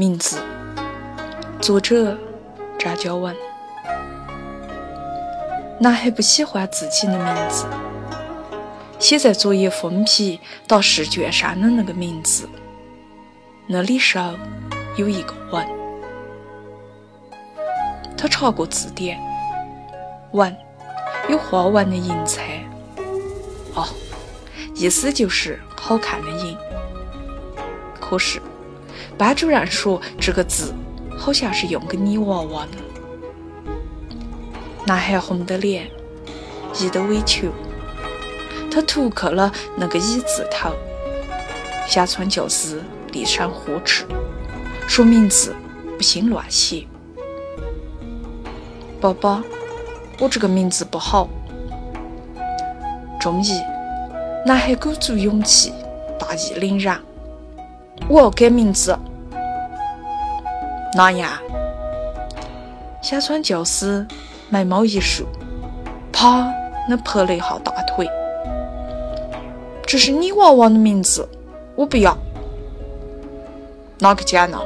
名字，作者张娇文。男孩不喜欢自己的名字，写在作业封皮到试卷上的那个名字，那里首有一个“文”。他查过字典，“文”有花纹的银彩，哦，意思就是好看的银。可是。班主任说：“这个字好像是用给泥娃娃的。”男孩红的脸，一的委求。他涂去了那个“乙”字头。乡村教师厉声呵斥，说名字不行乱写。爸爸，我这个名字不好。中意。男孩鼓足勇气，大义凛然：“我要改名字。”哪样？小川教师眉毛一竖，啪那拍了一下大腿。这是你娃娃的名字，我不要。哪个讲呢？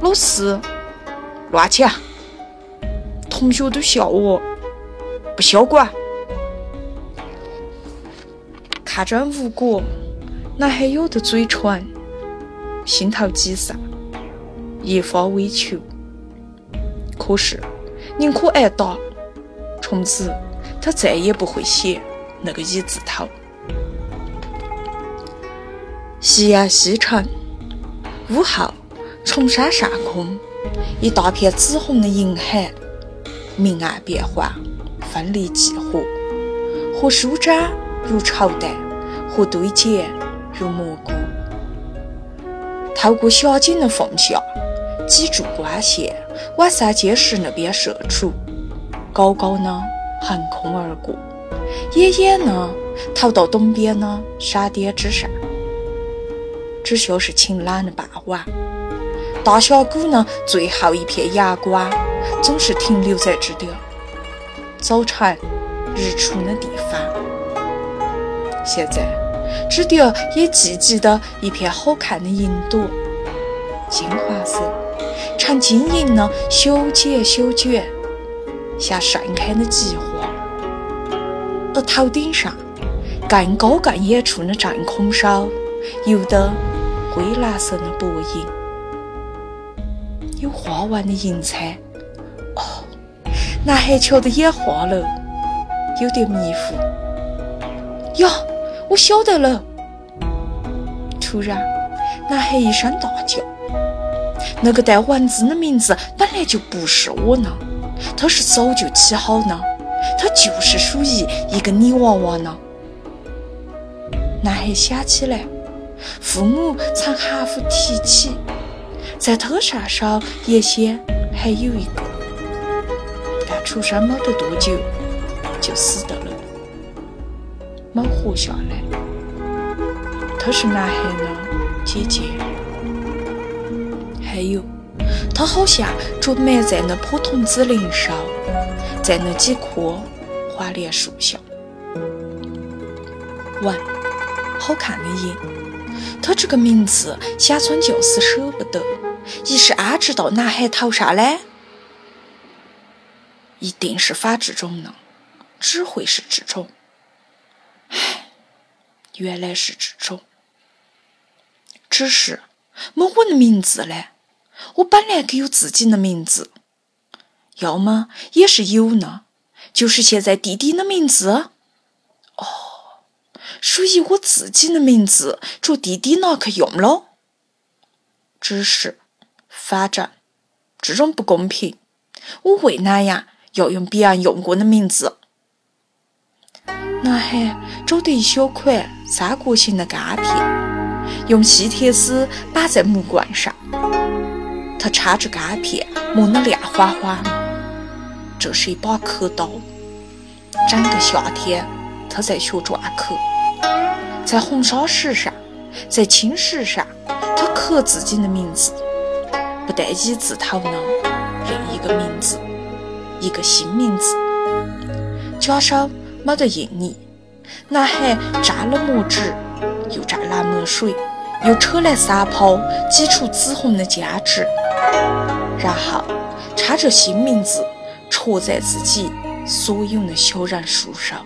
老师，乱讲！同学都笑我，不笑管。看着无果，男孩咬着嘴唇，心头急散。一发委求，可是宁可挨打。从此，他再也不会写那个“一”字头。夕阳西沉，午后，崇山上空，一大片紫红的银海，明暗变幻，分离几何，或舒展如绸带，或堆积如蘑菇。透过狭井的缝隙。几柱光线往三阶石那边射出，高高的横空而过，远远的投到东边的山巅之上。只像是晴朗的傍晚，大峡谷的最后一片阳光总是停留在这点早晨日出的地方。现在，这点也聚集的一片好看的云朵，金黄色。呈晶莹的修剪修剪，像盛开的菊花。而头顶上，更高更远处的正空上，有的灰蓝色的薄影，有花纹的银彩。哦，男孩瞧得眼花了，有点迷糊。呀，我晓得了！突然，男孩一声大叫。那个带文字的名字本来就不是我的，他是早就起好的，他就是属于一个泥娃娃的。男孩想起来，父母曾含糊提起，在他身上原先还有一个，但出生没得多久就死掉了，没活下来。她是男孩的姐姐。还有，他好像着埋在那棵桐子林上，在那几棵花莲树下。文，好看的影。他这个名字，乡村教师舍不得，一是安置到男孩头上嘞，一定是反这种的，只会是这种。唉，原来是这种，只是没我的名字嘞。我本来可有自己的名字，要么也是有呢，就是现在弟弟的名字。哦，属于我自己的名字，着弟弟拿去用了。只是，反正这种不公平，我为哪样要用别人用过的名字？男孩找得一小块三角形的钢片，用细铁丝绑在木棍上。他插着钢片，磨得亮晃晃。这是一把刻刀。整个夏天，他在学篆刻，在红砂石上，在青石上，他刻自己的名字，不带“一”字头的另一个名字，一个新名字。假手没得印泥，男孩蘸了墨纸，又蘸蓝墨水，又扯来三泡，挤出紫红的浆汁，然后插着新名字戳在自己所有的小人书上。